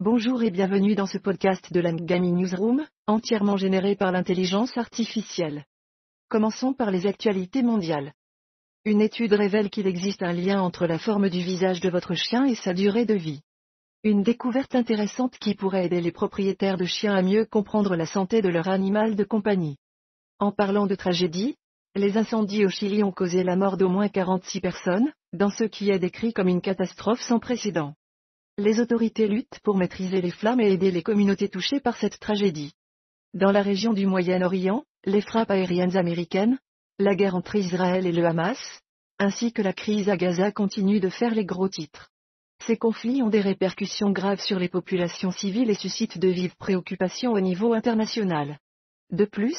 Bonjour et bienvenue dans ce podcast de la Ngami Newsroom, entièrement généré par l'intelligence artificielle. Commençons par les actualités mondiales. Une étude révèle qu'il existe un lien entre la forme du visage de votre chien et sa durée de vie. Une découverte intéressante qui pourrait aider les propriétaires de chiens à mieux comprendre la santé de leur animal de compagnie. En parlant de tragédie, les incendies au Chili ont causé la mort d'au moins 46 personnes, dans ce qui est décrit comme une catastrophe sans précédent. Les autorités luttent pour maîtriser les flammes et aider les communautés touchées par cette tragédie. Dans la région du Moyen-Orient, les frappes aériennes américaines, la guerre entre Israël et le Hamas, ainsi que la crise à Gaza continuent de faire les gros titres. Ces conflits ont des répercussions graves sur les populations civiles et suscitent de vives préoccupations au niveau international. De plus,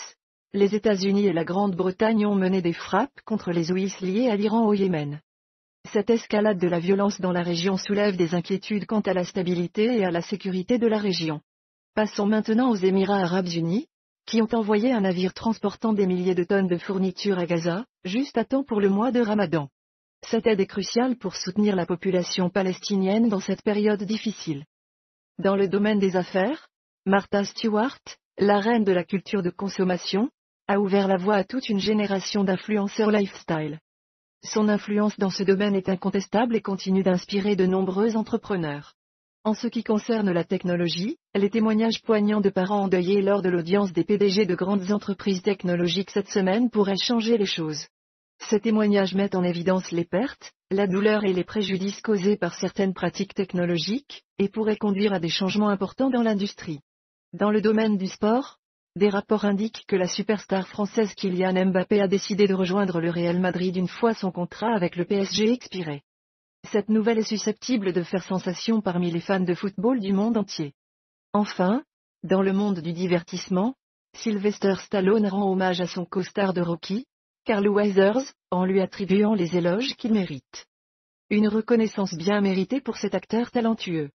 les États-Unis et la Grande-Bretagne ont mené des frappes contre les OIS liés à l'Iran au Yémen. Cette escalade de la violence dans la région soulève des inquiétudes quant à la stabilité et à la sécurité de la région. Passons maintenant aux Émirats arabes unis, qui ont envoyé un navire transportant des milliers de tonnes de fournitures à Gaza, juste à temps pour le mois de Ramadan. Cette aide est cruciale pour soutenir la population palestinienne dans cette période difficile. Dans le domaine des affaires, Martha Stewart, la reine de la culture de consommation, a ouvert la voie à toute une génération d'influenceurs lifestyle. Son influence dans ce domaine est incontestable et continue d'inspirer de nombreux entrepreneurs. En ce qui concerne la technologie, les témoignages poignants de parents endeuillés lors de l'audience des PDG de grandes entreprises technologiques cette semaine pourraient changer les choses. Ces témoignages mettent en évidence les pertes, la douleur et les préjudices causés par certaines pratiques technologiques, et pourraient conduire à des changements importants dans l'industrie. Dans le domaine du sport, des rapports indiquent que la superstar française Kylian Mbappé a décidé de rejoindre le Real Madrid une fois son contrat avec le PSG expiré. Cette nouvelle est susceptible de faire sensation parmi les fans de football du monde entier. Enfin, dans le monde du divertissement, Sylvester Stallone rend hommage à son co-star de Rocky, Carl Weathers, en lui attribuant les éloges qu'il mérite. Une reconnaissance bien méritée pour cet acteur talentueux.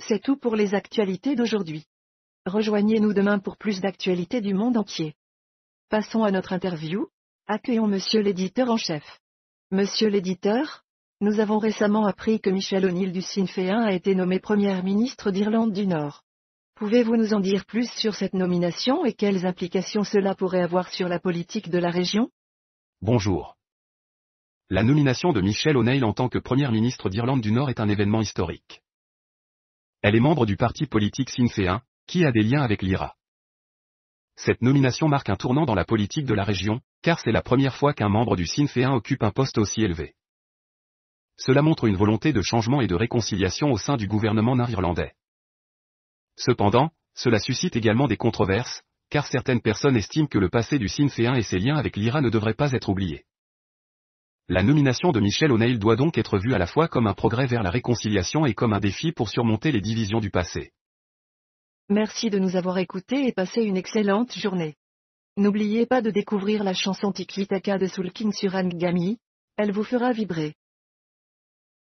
C'est tout pour les actualités d'aujourd'hui. Rejoignez-nous demain pour plus d'actualités du monde entier. Passons à notre interview. Accueillons Monsieur l'éditeur en chef. Monsieur l'éditeur, nous avons récemment appris que Michel O'Neill du Sinn Féin a été nommé Premier ministre d'Irlande du Nord. Pouvez-vous nous en dire plus sur cette nomination et quelles implications cela pourrait avoir sur la politique de la région? Bonjour. La nomination de Michel O'Neill en tant que Premier ministre d'Irlande du Nord est un événement historique. Elle est membre du parti politique Sinn Féin, qui a des liens avec l'IRA. Cette nomination marque un tournant dans la politique de la région, car c'est la première fois qu'un membre du Sinn Féin occupe un poste aussi élevé. Cela montre une volonté de changement et de réconciliation au sein du gouvernement nord-irlandais. Cependant, cela suscite également des controverses, car certaines personnes estiment que le passé du Sinn Féin et ses liens avec l'IRA ne devraient pas être oubliés. La nomination de Michel O'Neill doit donc être vue à la fois comme un progrès vers la réconciliation et comme un défi pour surmonter les divisions du passé. Merci de nous avoir écoutés et passez une excellente journée. N'oubliez pas de découvrir la chanson Tiki Taka de Soul King sur Angami, elle vous fera vibrer.